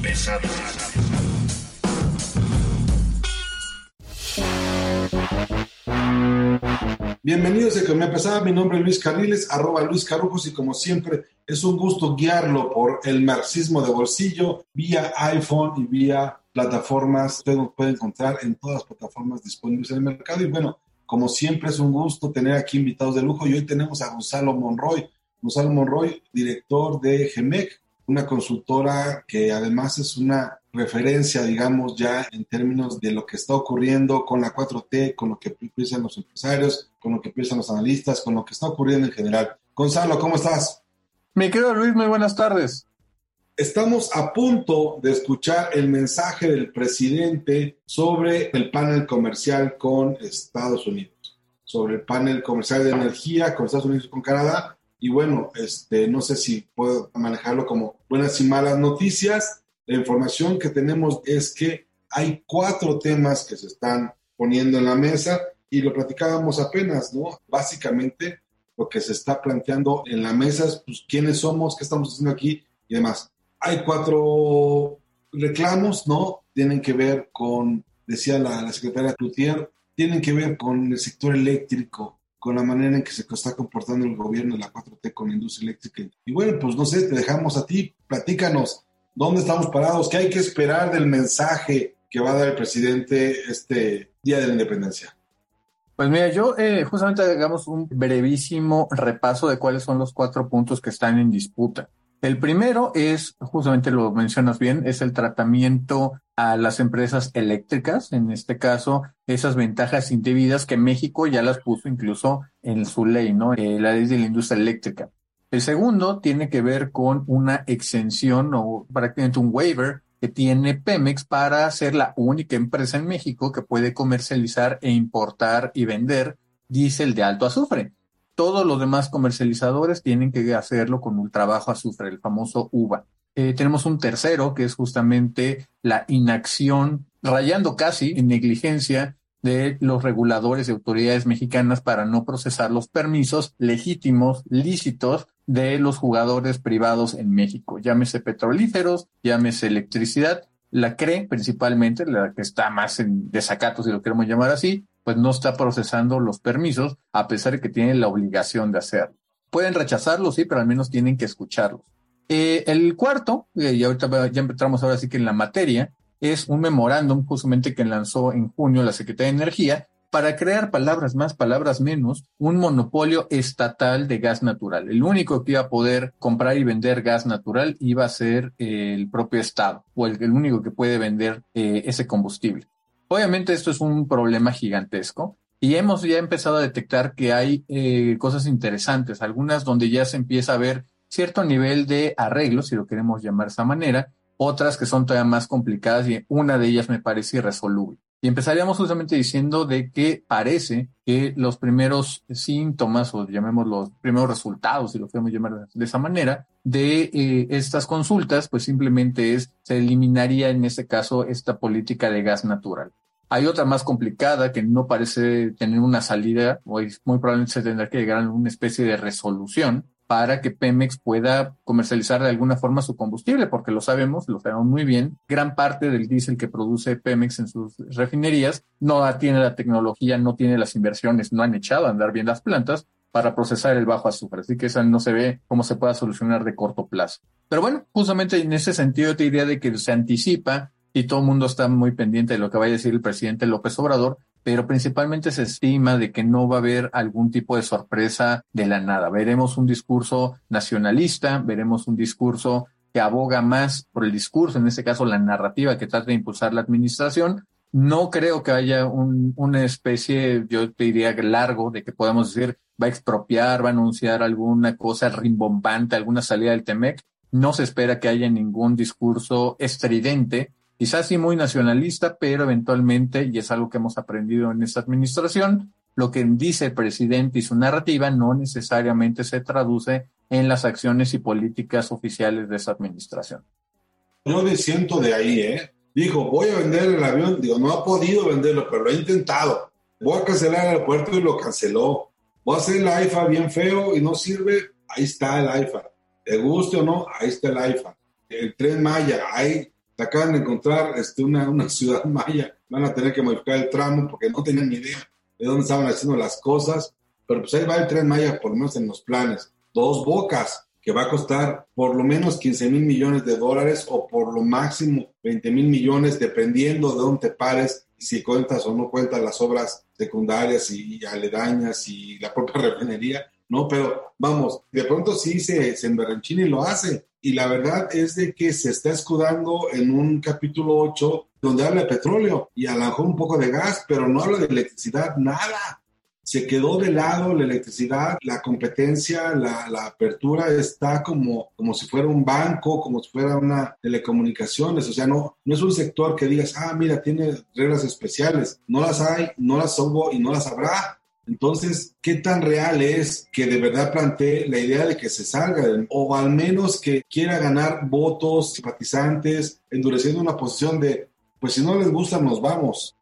Pesada. Bienvenidos a Economía Pesada, mi nombre es Luis Carriles, arroba Luis Carujos y como siempre es un gusto guiarlo por el marxismo de bolsillo vía iPhone y vía plataformas. Usted nos puede encontrar en todas las plataformas disponibles en el mercado y bueno, como siempre es un gusto tener aquí invitados de lujo y hoy tenemos a Gonzalo Monroy. Gonzalo Monroy, director de GEMEC, una consultora que además es una referencia, digamos, ya en términos de lo que está ocurriendo con la 4T, con lo que piensan los empresarios, con lo que piensan los analistas, con lo que está ocurriendo en general. Gonzalo, ¿cómo estás? Mi querido Luis, muy buenas tardes. Estamos a punto de escuchar el mensaje del presidente sobre el panel comercial con Estados Unidos, sobre el panel comercial de energía con Estados Unidos y con Canadá. Y bueno, este, no sé si puedo manejarlo como buenas y malas noticias. La información que tenemos es que hay cuatro temas que se están poniendo en la mesa y lo platicábamos apenas, ¿no? Básicamente lo que se está planteando en la mesa es pues, quiénes somos, qué estamos haciendo aquí y demás. Hay cuatro reclamos, ¿no? Tienen que ver con, decía la, la secretaria Cloutier, tienen que ver con el sector eléctrico, con la manera en que se está comportando el gobierno de la 4T con la industria eléctrica. Y bueno, pues no sé, te dejamos a ti, platícanos, ¿dónde estamos parados? ¿Qué hay que esperar del mensaje que va a dar el presidente este Día de la Independencia? Pues mira, yo eh, justamente hagamos un brevísimo repaso de cuáles son los cuatro puntos que están en disputa. El primero es, justamente lo mencionas bien, es el tratamiento a las empresas eléctricas, en este caso, esas ventajas indebidas que México ya las puso incluso en su ley, ¿no? Eh, la ley de la industria eléctrica. El segundo tiene que ver con una exención o prácticamente un waiver que tiene Pemex para ser la única empresa en México que puede comercializar e importar y vender diésel de alto azufre. Todos los demás comercializadores tienen que hacerlo con un trabajo azufre, el famoso UVA. Eh, tenemos un tercero, que es justamente la inacción, rayando casi en negligencia de los reguladores y autoridades mexicanas para no procesar los permisos legítimos, lícitos de los jugadores privados en México, llámese petrolíferos, llámese electricidad, la CRE principalmente, la que está más en desacato, si lo queremos llamar así, pues no está procesando los permisos a pesar de que tienen la obligación de hacerlo. Pueden rechazarlos, sí, pero al menos tienen que escucharlos. Eh, el cuarto, eh, y ahorita ya empezamos ahora sí que en la materia, es un memorándum justamente que lanzó en junio la Secretaría de Energía para crear palabras más, palabras menos, un monopolio estatal de gas natural. El único que iba a poder comprar y vender gas natural iba a ser eh, el propio Estado, o el, único que puede vender ese combustible. Obviamente esto es un problema gigantesco y hemos ya empezado a detectar que hay eh, cosas interesantes, algunas donde ya se empieza a ver cierto nivel de arreglo, si lo queremos llamar de esa manera, otras que son todavía más complicadas y una de ellas me parece irresoluble. Y empezaríamos justamente diciendo de que parece que los primeros síntomas, o llamemos los primeros resultados, si lo queremos llamar de esa manera, de eh, estas consultas, pues simplemente es, se eliminaría en este caso esta política de gas natural. Hay otra más complicada que no parece tener una salida, o muy probablemente se tendrá que llegar a una especie de resolución, para que Pemex pueda comercializar de alguna forma su combustible, porque lo sabemos, lo sabemos muy bien, gran parte del diésel que produce Pemex en sus refinerías no tiene la tecnología, no tiene las inversiones, no han echado a andar bien las plantas para procesar el bajo azúcar, así que esa no se ve cómo se pueda solucionar de corto plazo. Pero bueno, justamente en ese sentido te diría de que se anticipa y todo el mundo está muy pendiente de lo que vaya a decir el presidente López Obrador, pero principalmente se estima de que no va a haber algún tipo de sorpresa de la nada. Veremos un discurso nacionalista, veremos un discurso que aboga más por el discurso, en este caso la narrativa que trata de impulsar la administración. No creo que haya un, una especie, yo te diría largo, de que podamos decir va a expropiar, va a anunciar alguna cosa rimbombante, alguna salida del TEMEC. No se espera que haya ningún discurso estridente, quizás sí muy nacionalista, pero eventualmente, y es algo que hemos aprendido en esta administración, lo que dice el presidente y su narrativa no necesariamente se traduce en las acciones y políticas oficiales de esa administración. Yo me siento de ahí, ¿eh? Dijo, voy a vender el avión. Digo, no ha podido venderlo, pero lo ha intentado. Voy a cancelar el aeropuerto y lo canceló. Voy a hacer el AIFA bien feo y no sirve. Ahí está el AIFA. ¿Te guste o no? Ahí está el AIFA. El tren Maya, ahí acaban de encontrar este, una, una ciudad maya. Van a tener que modificar el tramo porque no tenían ni idea de dónde estaban haciendo las cosas. Pero pues ahí va el tren Maya, por lo menos en los planes. Dos bocas, que va a costar por lo menos 15 mil millones de dólares o por lo máximo 20 mil millones, dependiendo de dónde pares, si cuentas o no cuentas las obras secundarias y aledañas y la propia refinería, ¿no? Pero vamos, de pronto sí se, se emberranchina y lo hace. Y la verdad es de que se está escudando en un capítulo 8 donde habla de petróleo y a lo mejor un poco de gas, pero no habla de electricidad, nada se quedó de lado la electricidad, la competencia, la, apertura está como, como si fuera un banco, como si fuera una telecomunicaciones, o sea, no, no es un sector que digas, ah, mira, tiene reglas especiales, no las hay, no las hubo y no las habrá. Entonces, ¿qué tan real es que de verdad plantee la idea de que se salga, o al menos que quiera ganar votos, simpatizantes, endureciendo una posición de, pues si no les gusta, nos vamos?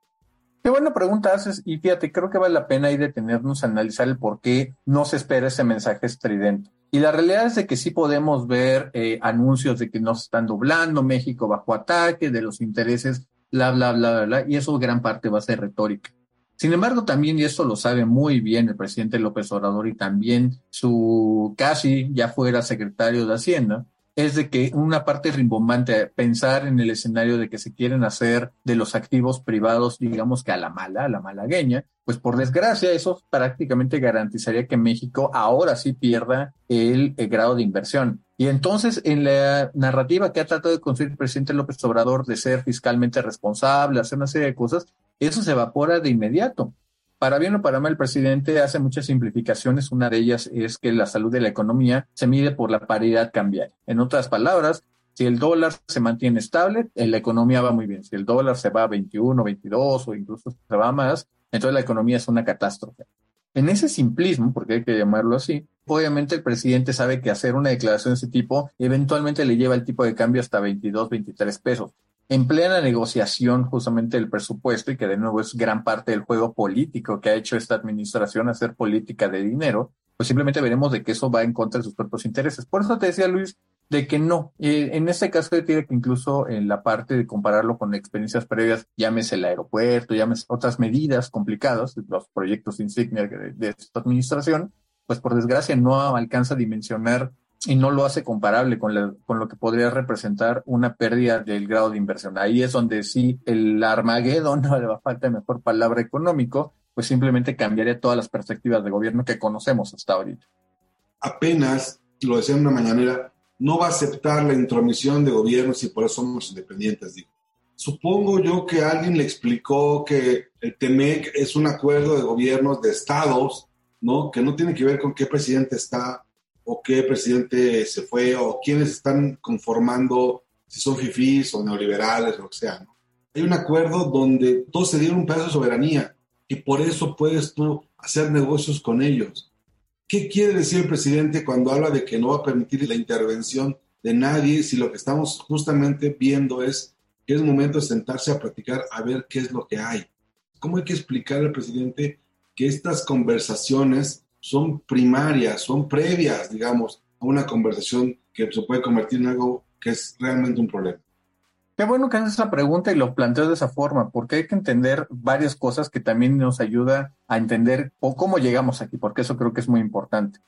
Qué buena pregunta haces y fíjate, creo que vale la pena ahí detenernos a analizar el por qué no se espera ese mensaje estridente. Y la realidad es de que sí podemos ver eh, anuncios de que nos están doblando, México bajo ataque, de los intereses, bla, bla, bla, bla, bla, y eso gran parte va a ser retórica. Sin embargo, también, y esto lo sabe muy bien el presidente López Obrador y también su casi ya fuera secretario de Hacienda, es de que una parte rimbombante, pensar en el escenario de que se quieren hacer de los activos privados, digamos que a la mala, a la malagueña, pues por desgracia eso prácticamente garantizaría que México ahora sí pierda el, grado de inversión. Y entonces en la narrativa que ha tratado de construir el presidente López Obrador de ser fiscalmente responsable, hacer una serie de cosas, eso se evapora de inmediato. Para bien o para mal, el presidente hace muchas simplificaciones. Una de ellas es que la salud de la economía se mide por la paridad cambiaria. En otras palabras, si el dólar se mantiene estable, la economía va muy bien. Si el dólar se va a 21, 22 o incluso se va más, entonces la economía es una catástrofe. En ese simplismo, porque hay que llamarlo así, obviamente el presidente sabe que hacer una declaración de ese tipo eventualmente le lleva el tipo de cambio hasta 22, 23 pesos en plena negociación justamente del presupuesto y que de nuevo es gran parte del juego político que ha hecho esta administración hacer política de dinero, pues simplemente veremos de que eso va en contra de sus propios intereses. Por eso te decía Luis, de que no. Eh, en este caso tiene que incluso en la parte de compararlo con experiencias previas, llámese el aeropuerto, llámese otras medidas complicadas, los proyectos insignia de, de esta administración, pues por desgracia no alcanza a dimensionar y no lo hace comparable con, con lo que podría representar una pérdida del grado de inversión. Ahí es donde sí el Armagedón, no le va a falta mejor palabra económico, pues simplemente cambiaría todas las perspectivas de gobierno que conocemos hasta ahorita. Apenas, lo decía en una mañanera, no va a aceptar la intromisión de gobiernos y por eso somos independientes, digo. Supongo yo que alguien le explicó que el TEMEC es un acuerdo de gobiernos de estados, ¿no? Que no tiene que ver con qué presidente está o qué presidente se fue o quiénes están conformando, si son fifís o neoliberales o lo que sea. ¿no? Hay un acuerdo donde todos se dieron un pedazo de soberanía y por eso puedes tú hacer negocios con ellos. ¿Qué quiere decir el presidente cuando habla de que no va a permitir la intervención de nadie si lo que estamos justamente viendo es que es momento de sentarse a platicar a ver qué es lo que hay? ¿Cómo hay que explicar al presidente que estas conversaciones son primarias, son previas, digamos, a una conversación que se puede convertir en algo que es realmente un problema. Qué bueno que haces esa pregunta y lo planteas de esa forma, porque hay que entender varias cosas que también nos ayuda a entender o cómo llegamos aquí, porque eso creo que es muy importante.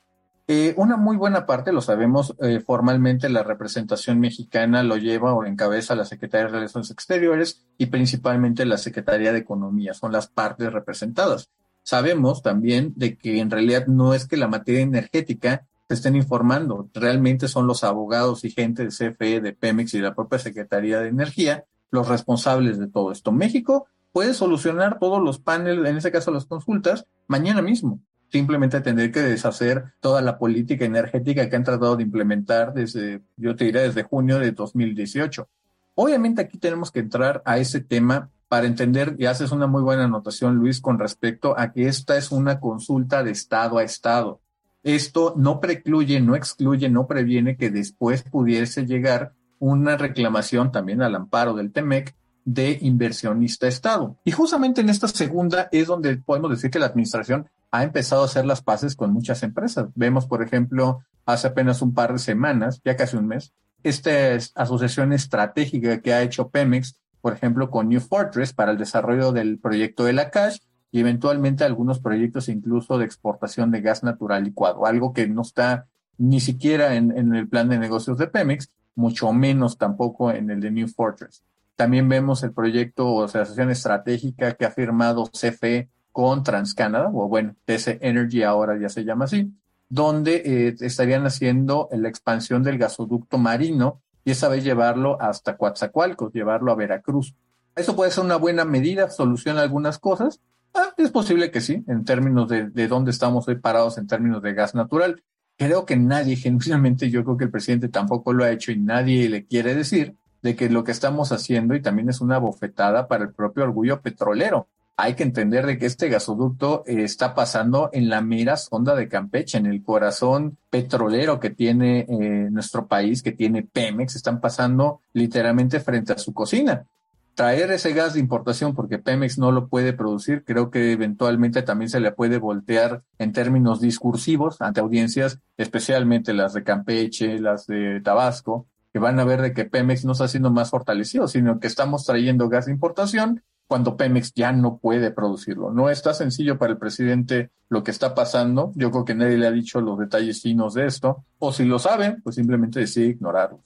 Eh, una muy buena parte, lo sabemos, eh, formalmente la representación mexicana lo lleva o encabeza la Secretaría de Relaciones Exteriores y principalmente la Secretaría de Economía, son las partes representadas. Sabemos también de que en realidad no es que la materia energética se estén informando, realmente son los abogados y gente de CFE, de Pemex y de la propia Secretaría de Energía los responsables de todo esto. México puede solucionar todos los paneles, en ese caso las consultas, mañana mismo. simplemente tener que deshacer toda la política energética que han tratado de implementar desde, yo te diría, desde junio de 2018. Obviamente aquí tenemos que entrar a ese tema para entender, y haces una muy buena anotación, Luis, con respecto a que esta es una consulta de Estado a Estado. Esto no precluye, no excluye, no previene que después pudiese llegar una reclamación también al amparo del TEMEC de inversionista Estado. Y justamente en esta segunda es donde podemos decir que la administración ha empezado a hacer las paces con muchas empresas. Vemos, por ejemplo, hace apenas un par de semanas, ya casi un mes, esta asociación estratégica que ha hecho Pemex, por ejemplo, con New Fortress para el desarrollo del proyecto de la Cash y eventualmente algunos proyectos incluso de exportación de gas natural licuado, algo que no está ni siquiera en, el plan de negocios de Pemex, mucho menos tampoco en el de New Fortress. También vemos el proyecto o asociación estratégica que ha firmado CFE con TransCanada, o bueno, TC Energy ahora ya se llama así, donde eh, estarían haciendo la expansión del gasoducto marino y esa vez llevarlo hasta Coatzacoalcos, llevarlo a Veracruz. Eso puede ser una buena medida, soluciona algunas cosas. Ah, es posible que sí, en términos de, de dónde estamos hoy parados en términos de gas natural. Creo que nadie, genuinamente, yo creo que el presidente tampoco lo ha hecho y nadie le quiere decir de que lo que estamos haciendo y también es una bofetada para el propio orgullo petrolero. Hay que entender de que este gasoducto eh, está pasando en la mera sonda de Campeche, en el corazón petrolero que tiene eh, nuestro país, que tiene Pemex, están pasando literalmente frente a su cocina. Traer ese gas de importación porque Pemex no lo puede producir, creo que eventualmente también se le puede voltear en términos discursivos ante audiencias, especialmente las de Campeche, las de Tabasco, que van a ver de que Pemex no está siendo más fortalecido, sino que estamos trayendo gas de importación cuando Pemex ya no puede producirlo. No está sencillo para el presidente lo que está pasando. Yo creo que nadie le ha dicho los detalles finos de esto. O si lo saben, pues simplemente decide ignorarlo.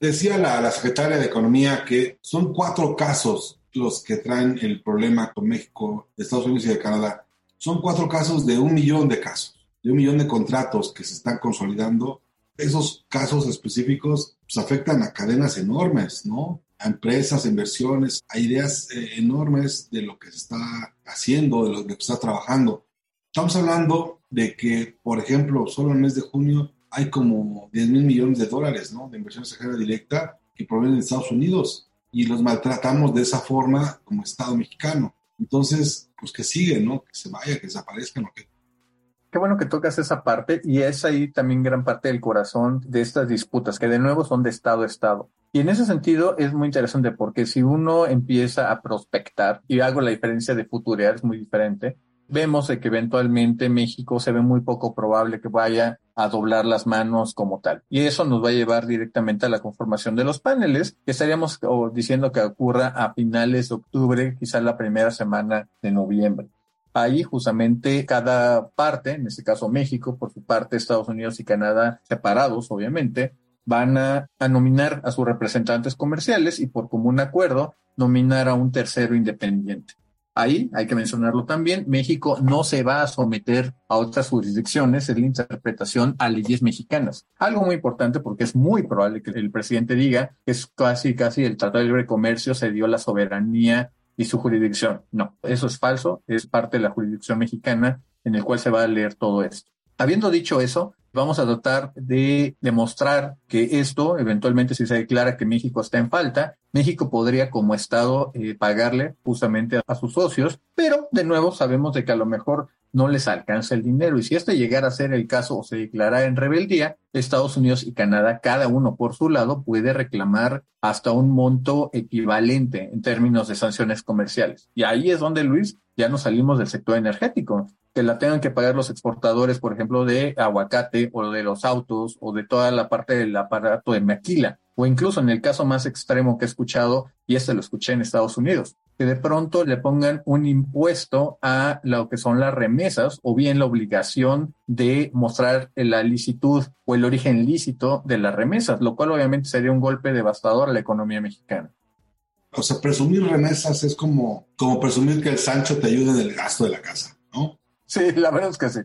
Decía la, secretaria de Economía que son cuatro casos los que traen el problema con México, Estados Unidos y de Canadá. Son cuatro casos de un millón de casos, de un millón de contratos que se están consolidando esos casos específicos pues, afectan a cadenas enormes, ¿no? A empresas, inversiones, a ideas eh, enormes de lo que se está haciendo, de lo que se está trabajando. Estamos hablando de que, por ejemplo, solo en el mes de junio hay como 10 mil millones de dólares, ¿no? De inversión extranjera directa que provienen de Estados Unidos y los maltratamos de esa forma como Estado mexicano. Entonces, pues que sigue, ¿no? Que se vaya, que desaparezcan Qué bueno que tocas esa parte y es ahí también gran parte del corazón de estas disputas, que de nuevo son de Estado a Estado. Y en ese sentido es muy interesante porque si uno empieza a prospectar, y hago la diferencia de futurear, es muy diferente, vemos que eventualmente México se ve muy poco probable que vaya a doblar las manos como tal. Y eso nos va a llevar directamente a la conformación de los paneles, que estaríamos diciendo que ocurra a finales de octubre, quizá la primera semana de noviembre. Ahí justamente cada parte, en este caso México, por su parte Estados Unidos y Canadá separados, obviamente, van a, nominar a sus representantes comerciales y por común acuerdo nominar a un tercero independiente. Ahí hay que mencionarlo también, México no se va a someter a otras jurisdicciones en la interpretación a leyes mexicanas. Algo muy importante porque es muy probable que el presidente diga que es casi, casi el Tratado de Libre Comercio se dio la soberanía y su jurisdicción. No, eso es falso, es parte de la jurisdicción mexicana en el cual se va a leer todo esto. Habiendo dicho eso, vamos a tratar de demostrar que esto, eventualmente si se declara que México está en falta, México podría como Estado eh, pagarle justamente a sus socios, pero de nuevo sabemos de que a lo mejor no les alcanza el dinero. Y si este llegara a ser el caso o se declara en rebeldía, Estados Unidos y Canadá, cada uno por su lado, puede reclamar hasta un monto equivalente en términos de sanciones comerciales. Y ahí es donde, Luis, ya nos salimos del sector energético, que la tengan que pagar los exportadores, por ejemplo, de aguacate o de los autos o de toda la parte del aparato de maquila o incluso en el caso más extremo que he escuchado, y este lo escuché en Estados Unidos, que de pronto le pongan un impuesto a lo que son las remesas o bien la obligación de mostrar la licitud o el origen lícito de las remesas, lo cual obviamente sería un golpe devastador a la economía mexicana. O sea, presumir remesas es como, como presumir que el Sancho te ayude en el gasto de la casa, ¿no? Sí, la verdad es que sí.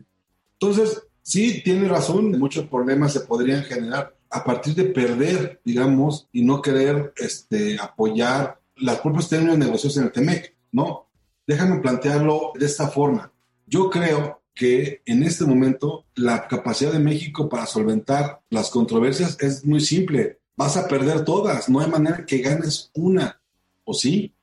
Entonces, sí, tiene razón, muchos problemas se podrían generar a partir de perder, digamos, y no querer este, apoyar las propios términos de negociación en el TEMEC, ¿no? Déjame plantearlo de esta forma. Yo creo que en este momento la capacidad de México para solventar las controversias es muy simple. Vas a perder todas, no hay manera que ganes una, ¿o sí?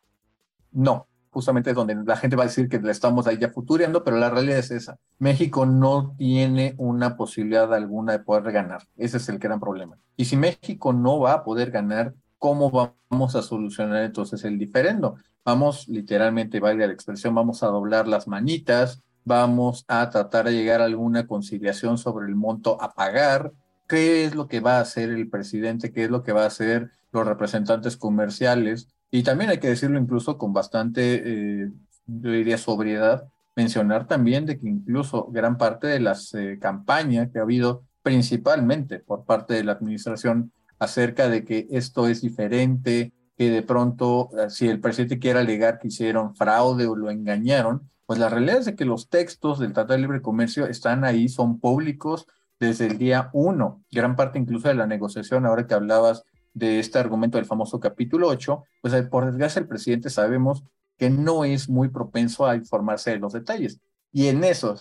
No, justamente es donde la gente va a decir que le estamos ahí ya futureando, pero la realidad es esa. México no tiene una posibilidad alguna de poder ganar. Ese es el gran problema. Y si México no va a poder ganar, ¿cómo vamos a solucionar entonces el diferendo? Vamos, literalmente, vaya la expresión, vamos a doblar las manitas, vamos a tratar de llegar a alguna conciliación sobre el monto a pagar, qué es lo que va a hacer el presidente, qué es lo que va a hacer los representantes comerciales. Y también hay que decirlo incluso con bastante, eh, yo diría, sobriedad, mencionar también de que incluso gran parte de las eh, campañas que ha habido principalmente por parte de la administración acerca de que esto es diferente, que de pronto eh, si el presidente quiere alegar que hicieron fraude o lo engañaron, pues la realidad es que los textos del Tratado de Libre Comercio están ahí, son públicos desde el día uno. Gran parte incluso de la negociación, ahora que hablabas de este argumento del famoso capítulo 8, pues eh, por desgracia el presidente sabemos que no es muy propenso a informarse de los detalles. Y en eso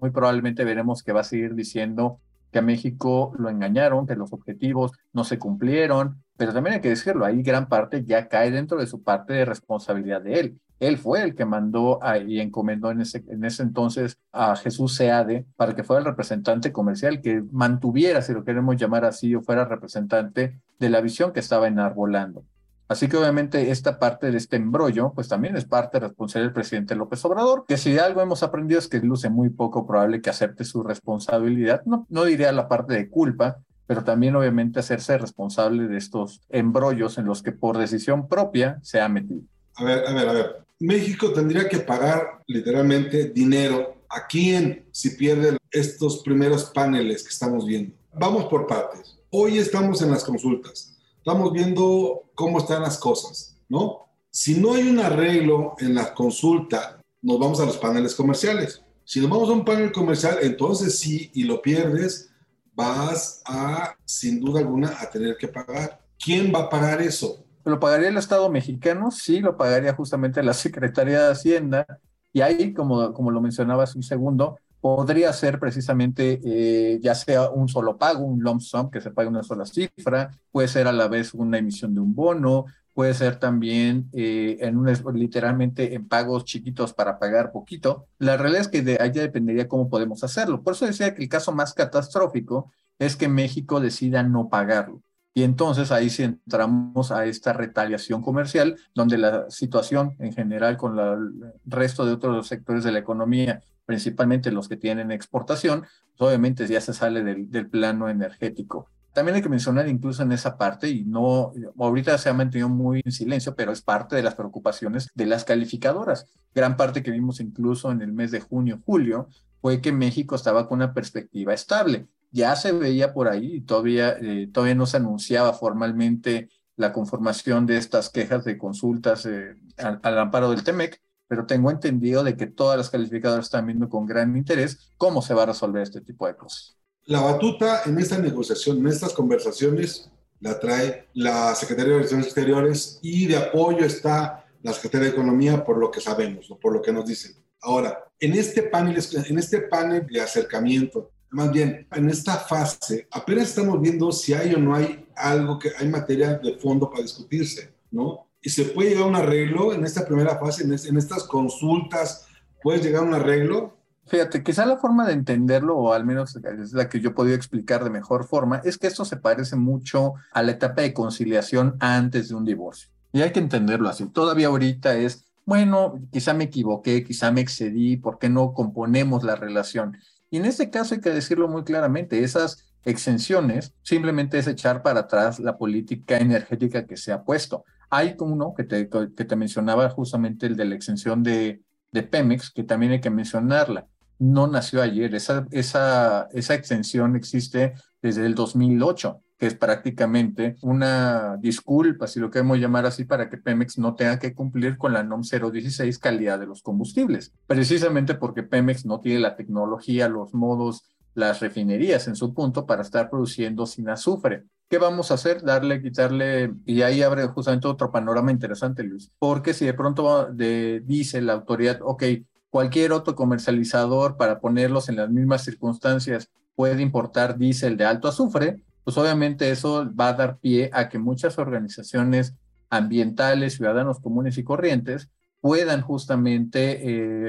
muy probablemente veremos que va a seguir diciendo que a México lo engañaron, que los objetivos no se cumplieron, pero también hay que decirlo, ahí gran parte ya cae dentro de su parte de responsabilidad de él. Él fue el que mandó y encomendó en ese, en ese entonces a Jesús Seade para que fuera el representante comercial, que mantuviera, si lo queremos llamar así, o fuera representante de la visión que estaba enarbolando. Así que obviamente esta parte de este embrollo, pues también es parte responsable del presidente López Obrador, que si algo hemos aprendido es que luce muy poco probable que acepte su responsabilidad, no, no diría la parte de culpa, pero también obviamente hacerse responsable de estos embrollos en los que por decisión propia se ha metido. A ver, a ver, a ver. México tendría que pagar literalmente dinero a quién si pierde estos primeros paneles que estamos viendo. Vamos por partes. Hoy estamos en las consultas. Estamos viendo cómo están las cosas, ¿no? Si no hay un arreglo en la consulta, nos vamos a los paneles comerciales. Si nos vamos a un panel comercial, entonces sí, y lo pierdes, vas a, sin duda alguna, a tener que pagar. ¿Quién va a pagar eso? ¿Lo pagaría el Estado mexicano? Sí, lo pagaría justamente la Secretaría de Hacienda. Y ahí, como, como lo mencionabas un segundo, podría ser precisamente eh, ya sea un solo pago, un lump sum que se pague una sola cifra, puede ser a la vez una emisión de un bono, puede ser también eh, en un, literalmente en pagos chiquitos para pagar poquito. La realidad es que de ahí dependería cómo podemos hacerlo. Por eso decía que el caso más catastrófico es que México decida no pagarlo. Y entonces ahí sí entramos a esta retaliación comercial, donde la situación en general con el resto de otros sectores de la economía, principalmente los que tienen exportación, pues obviamente ya se sale del, del plano energético. También hay que mencionar incluso en esa parte, y no, ahorita se ha mantenido muy en silencio, pero es parte de las preocupaciones de las calificadoras. Gran parte que vimos incluso en el mes de junio, julio, fue que México estaba con una perspectiva estable ya se veía por ahí y todavía, eh, todavía no se anunciaba formalmente la conformación de estas quejas de consultas eh, al, amparo del TEMEC, pero tengo entendido de que todas las calificadoras están viendo con gran interés cómo se va a resolver este tipo de cosas. La batuta en esta negociación, en estas conversaciones, la trae la Secretaría de Relaciones Exteriores y de apoyo está la Secretaría de Economía por lo que sabemos o por lo que nos dicen. Ahora, en este panel, en este panel de acercamiento más bien, en esta fase apenas estamos viendo si hay o no hay algo que hay materia de fondo para discutirse, ¿no? Y se puede llegar a un arreglo en esta primera fase, en, en estas consultas, ¿puedes llegar a un arreglo? Fíjate, quizá la forma de entenderlo, o al menos es la que yo he podido explicar de mejor forma, es que esto se parece mucho a la etapa de conciliación antes de un divorcio. Y hay que entenderlo así. Todavía ahorita es, bueno, quizá me equivoqué, quizá me excedí, ¿por qué no componemos la relación? Y en este caso hay que decirlo muy claramente, esas exenciones simplemente es echar para atrás la política energética que se ha puesto. Hay uno que te, que te mencionaba justamente el de la exención de, de Pemex, que también hay que mencionarla. No nació ayer, esa, esa, esa exención existe desde el 2008 que es prácticamente una disculpa, si lo queremos llamar así, para que Pemex no tenga que cumplir con la NOM 016 calidad de los combustibles, precisamente porque Pemex no tiene la tecnología, los modos, las refinerías en su punto para estar produciendo sin azufre. ¿Qué vamos a hacer? Darle, quitarle, y ahí abre justamente otro panorama interesante, Luis, porque si de pronto dice la autoridad, ok, cualquier otro comercializador para ponerlos en las mismas circunstancias puede importar diésel de alto azufre, pues obviamente eso va a dar pie a que muchas organizaciones ambientales, ciudadanos comunes y corrientes, puedan justamente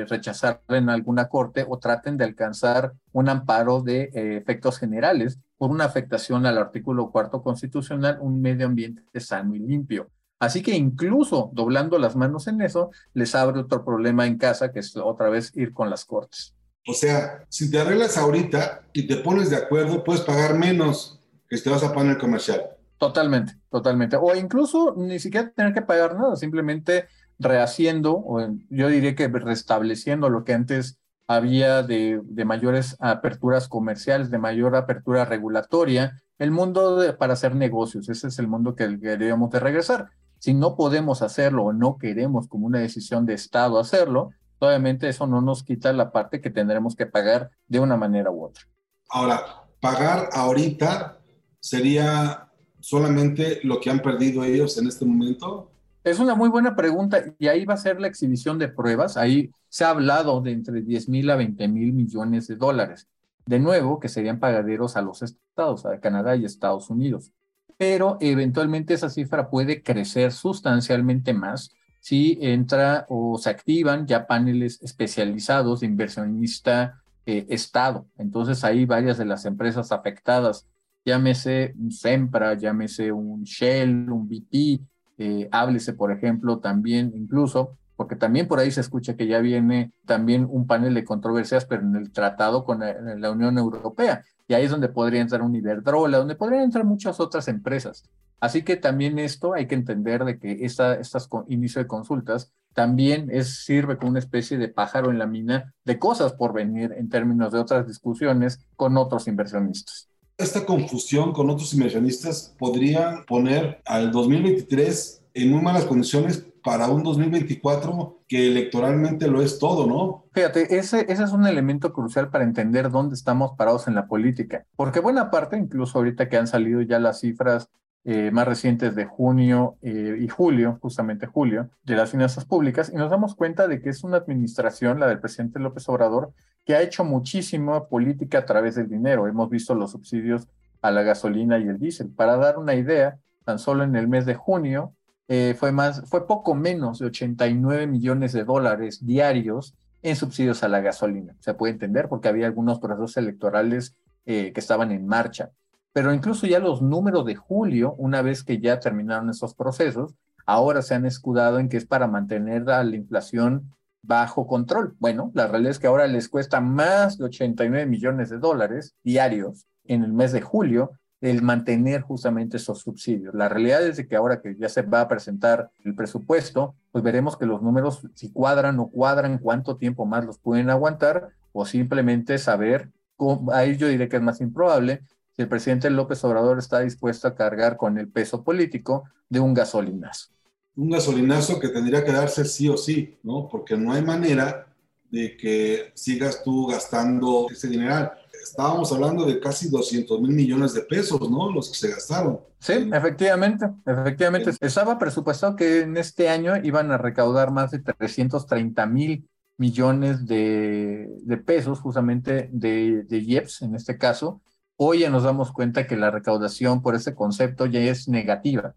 eh, rechazar en alguna corte o traten de alcanzar un amparo de eh, efectos generales por una afectación al artículo cuarto constitucional, un medio ambiente sano y limpio. Así que incluso doblando las manos en eso, les abre otro problema en casa, que es otra vez ir con las cortes. O sea, si te arreglas ahorita y te pones de acuerdo, puedes pagar menos que si te vas a poner comercial. Totalmente, totalmente. O incluso ni siquiera tener que pagar nada, simplemente rehaciendo, o yo diría que restableciendo lo que antes había de, de mayores aperturas comerciales, de mayor apertura regulatoria, el mundo para hacer negocios. Ese es el mundo que queríamos de regresar. Si no podemos hacerlo o no queremos como una decisión de Estado hacerlo, obviamente eso no nos quita la parte que tendremos que pagar de una manera u otra. Ahora, pagar ahorita sería solamente lo que han perdido ellos en este momento. Es una muy buena pregunta y ahí va a ser la exhibición de pruebas. Ahí se ha hablado de entre 10 mil a 20 mil millones de dólares. De nuevo, que serían pagaderos a los estados, a Canadá y Estados Unidos pero eventualmente esa cifra puede crecer sustancialmente más si entra o se activan ya paneles especializados de inversionista eh, Estado. Entonces hay varias de las empresas afectadas, llámese un Sempra, llámese un Shell, un BP, eh, háblese por ejemplo también incluso, porque también por ahí se escucha que ya viene también un panel de controversias, pero en el tratado con la Unión Europea. Y ahí es donde podría entrar un Iberdrola, donde podrían entrar muchas otras empresas. Así que también esto hay que entender de que esta, estas inicio de consultas también es, sirve como una especie de pájaro en la mina de cosas por venir en términos de otras discusiones con otros inversionistas. Esta confusión con otros inversionistas podría poner al 2023 en muy malas condiciones para un 2024 que electoralmente lo es todo, ¿no? Fíjate, ese, es un elemento crucial para entender dónde estamos parados en la política, porque buena parte, incluso ahorita que han salido ya las cifras eh, más recientes de junio eh, y julio, justamente julio, de las finanzas públicas, y nos damos cuenta de que es una administración, la del presidente López Obrador, que ha hecho muchísima política a través del dinero. Hemos visto los subsidios a la gasolina y el diésel. Para dar una idea, tan solo en el mes de junio, eh, fue, más, fue poco menos de 89 millones de dólares diarios en subsidios a la gasolina. Se puede entender porque había algunos procesos electorales eh, que estaban en marcha. Pero incluso ya los números de julio, una vez que ya terminaron esos procesos, ahora se han escudado en que es para mantener la inflación bajo control. Bueno, la realidad es que ahora les cuesta más de 89 millones de dólares diarios en el mes de julio el mantener justamente esos subsidios. La realidad es que ahora que ya se va a presentar el presupuesto, pues veremos que los números, si cuadran o cuadran, cuánto tiempo más los pueden aguantar, o simplemente saber, cómo, ahí yo diré que es más improbable, si el presidente López Obrador está dispuesto a cargar con el peso político de un gasolinazo. Un gasolinazo que tendría que darse sí o sí, ¿no? Porque no hay manera de que sigas tú gastando ese dinero estábamos hablando de casi 200 mil millones de pesos, ¿no? Los que se gastaron. Sí, efectivamente, efectivamente. Estaba presupuestado que en este año iban a recaudar más de 330 mil millones de, pesos, justamente de, de IEPS en este caso. Hoy ya nos damos cuenta que la recaudación por ese concepto ya es negativa.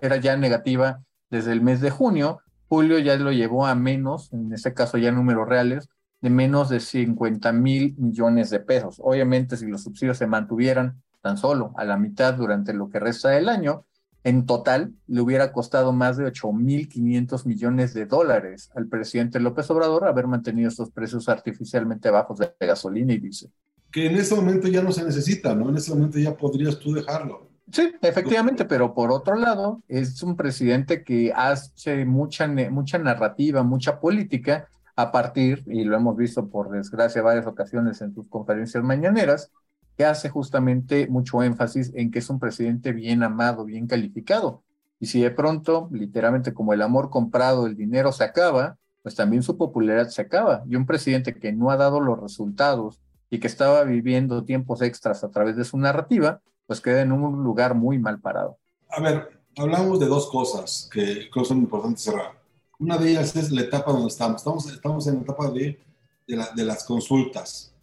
Era ya negativa desde el mes de junio. Julio ya lo llevó a menos, en este caso ya números reales, de menos de 50 mil millones de pesos. Obviamente, si los subsidios se mantuvieran tan solo a la mitad durante lo que resta del año, en total le hubiera costado más de 8 mil 500 millones de dólares al presidente López Obrador haber mantenido estos precios artificialmente bajos de gasolina y diésel. Que en este momento ya no se necesita, ¿no? En este momento ya podrías tú dejarlo. Sí, efectivamente, pero por otro lado, es un presidente que hace mucha, mucha narrativa, mucha política a partir, y lo hemos visto por desgracia varias ocasiones en sus conferencias mañaneras, que hace justamente mucho énfasis en que es un presidente bien amado, bien calificado. Y si de pronto, literalmente como el amor comprado, el dinero se acaba, pues también su popularidad se acaba. Y un presidente que no ha dado los resultados y que estaba viviendo tiempos extras a través de su narrativa, pues queda en un lugar muy mal parado. A ver, hablamos de dos cosas que creo son importantes cerrar. Una de ellas es la etapa donde estamos. Estamos, estamos en la etapa de, de, las consultas,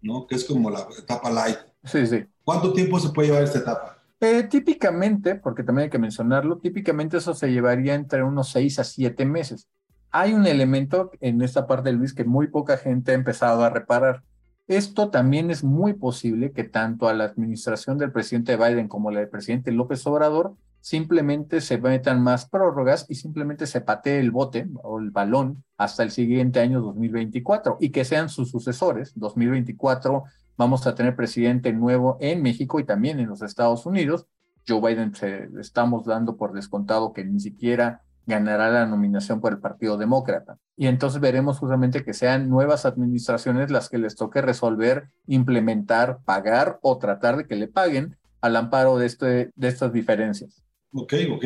¿no? Que es como la etapa light. Sí, sí. ¿Cuánto tiempo se puede llevar esta etapa? Eh, típicamente, porque también hay que mencionarlo, típicamente eso se llevaría entre unos seis a siete meses. Hay un elemento en esta parte de Luis que muy poca gente ha empezado a reparar. Esto también es muy posible que tanto a la administración del presidente Biden como la del presidente López Obrador simplemente se metan más prórrogas y simplemente se patee el bote o el balón hasta el siguiente año 2024 y que sean sus sucesores. 2024 vamos a tener presidente nuevo en México y también en los Estados Unidos. Joe Biden se, estamos dando por descontado que ni siquiera ganará la nominación por el Partido Demócrata. Y entonces veremos justamente que sean nuevas administraciones las que les toque resolver, implementar, pagar o tratar de que le paguen al amparo de, este, de estas diferencias. Ok, ok.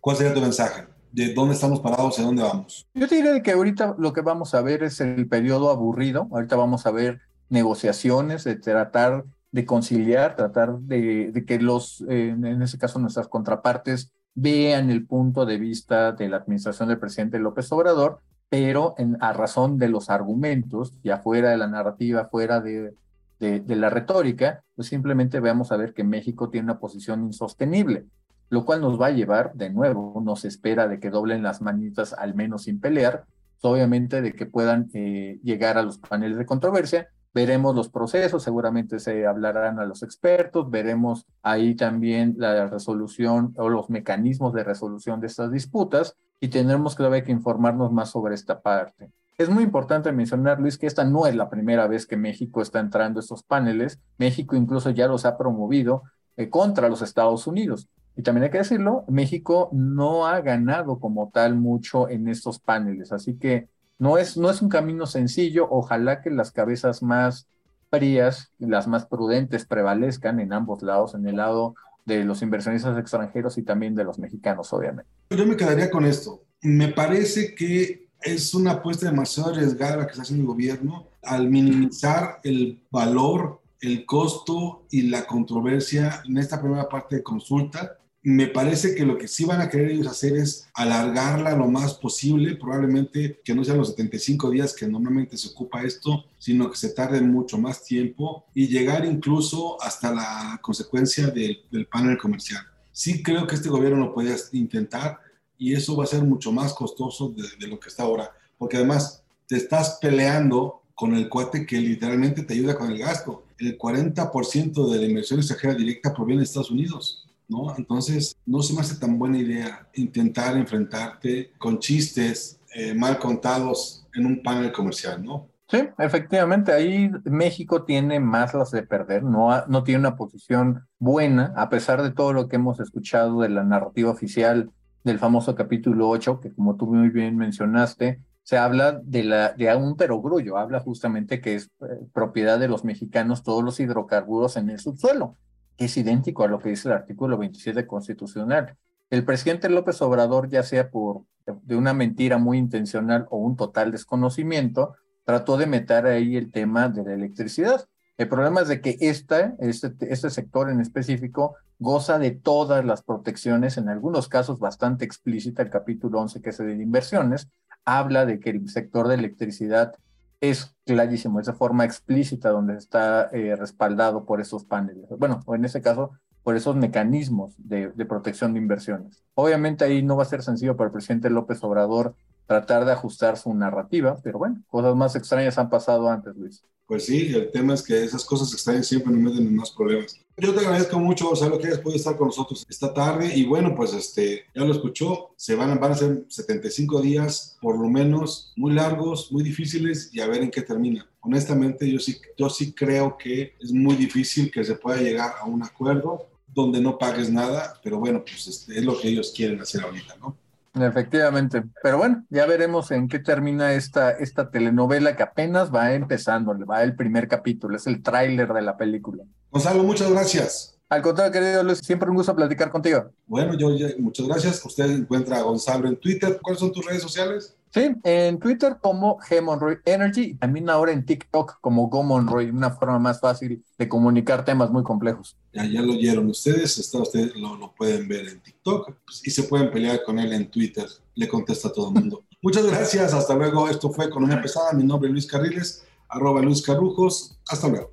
¿Cuál sería tu mensaje? ¿De dónde estamos parados y dónde vamos? Yo te diría que ahorita lo que vamos a ver es el periodo aburrido. Ahorita vamos a ver negociaciones, de tratar de conciliar, tratar de, que los, en ese caso nuestras contrapartes, vean el punto de vista de la administración del presidente López Obrador, pero a razón de los argumentos, ya fuera de la narrativa, fuera de, la retórica, pues simplemente veamos a ver que México tiene una posición insostenible lo cual nos va a llevar, de nuevo, nos espera de que doblen las manitas al menos sin pelear, obviamente de que puedan eh, llegar a los paneles de controversia. Veremos los procesos, seguramente se hablarán a los expertos, veremos ahí también la resolución o los mecanismos de resolución de estas disputas y tendremos que, que informarnos más sobre esta parte. Es muy importante mencionar, Luis, que esta no es la primera vez que México está entrando a estos paneles. México incluso ya los ha promovido eh, contra los Estados Unidos. Y también hay que decirlo, México no ha ganado como tal mucho en estos paneles, así que no es, no es un camino sencillo. Ojalá que las cabezas más frías las más prudentes prevalezcan en ambos lados, en el lado de los inversionistas extranjeros y también de los mexicanos, obviamente. Yo me quedaría con esto. Me parece que es una apuesta demasiado arriesgada la que está haciendo el gobierno al minimizar el valor, el costo y la controversia en esta primera parte de consulta me parece que lo que sí van a querer ellos hacer es alargarla lo más posible, probablemente que no sean los 75 días que normalmente se ocupa esto, sino que se tarde mucho más tiempo y llegar incluso hasta la consecuencia del, panel comercial. Sí creo que este gobierno lo podría intentar y eso va a ser mucho más costoso de, de lo que está ahora, porque además te estás peleando con el cuate que literalmente te ayuda con el gasto. El 40% de la inversión extranjera directa proviene de Estados Unidos ¿no? Entonces, no se me hace tan buena idea intentar enfrentarte con chistes eh, mal contados en un panel comercial, ¿no? Sí, efectivamente, ahí México tiene más las de perder, no, tiene una posición buena, a pesar de todo lo que hemos escuchado de la narrativa oficial del famoso capítulo 8, que como tú muy bien mencionaste, se habla de, la, de un perogrullo, habla justamente que es eh, propiedad de los mexicanos todos los hidrocarburos en el subsuelo es idéntico a lo que dice el artículo 27 constitucional. El presidente López Obrador, ya sea por de una mentira muy intencional o un total desconocimiento, trató de meter ahí el tema de la electricidad. El problema es de que esta, este, este sector en específico goza de todas las protecciones, en algunos casos bastante explícita, el capítulo 11 que es de inversiones, habla de que el sector de electricidad es clarísimo, esa forma explícita donde está eh, respaldado por esos paneles. Bueno, o en ese caso, por esos mecanismos de, protección de inversiones. Obviamente ahí no va a ser sencillo para el presidente López Obrador tratar de ajustar su narrativa, pero bueno, cosas más extrañas han pasado antes, Luis. Pues sí, el tema es que esas cosas extrañas siempre nos meten en más problemas. Yo te agradezco mucho, Gonzalo, que hayas podido estar con nosotros esta tarde. Y bueno, pues este, ya lo escuchó, se van, van a ser 75 días, por lo menos, muy largos, muy difíciles, y a ver en qué termina. Honestamente, yo sí, yo sí creo que es muy difícil que se pueda llegar a un acuerdo donde no pagues nada, pero bueno, pues este, es lo que ellos quieren hacer ahorita, ¿no? Efectivamente, pero bueno, ya veremos en qué termina esta, esta telenovela que apenas va empezando, va el primer capítulo, es el tráiler de la película. Gonzalo, muchas gracias. Al contrario, querido Luis, siempre un gusto platicar contigo. Bueno, yo muchas gracias. Usted encuentra a Gonzalo en Twitter. ¿Cuáles son tus redes sociales? Sí, en Twitter como G Monroy Energy y también ahora en TikTok como Go Monroy, una forma más fácil de comunicar temas muy complejos. Ya, ya lo oyeron ustedes, está ustedes lo, lo pueden ver en TikTok pues, y se pueden pelear con él en Twitter, le contesta a todo el mundo. Muchas gracias, hasta luego. Esto fue Economía Pesada, mi nombre es Luis Carriles, arroba Luis Carrujos, hasta luego.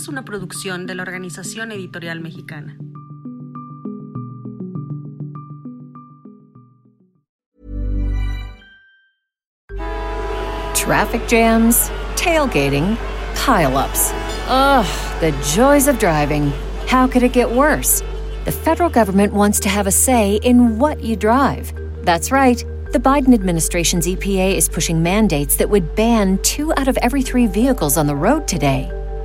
Es una producción de la Organización Editorial Mexicana. Traffic jams, tailgating, pileups. Ugh, the joys of driving. How could it get worse? The federal government wants to have a say in what you drive. That's right. The Biden administration's EPA is pushing mandates that would ban two out of every three vehicles on the road today.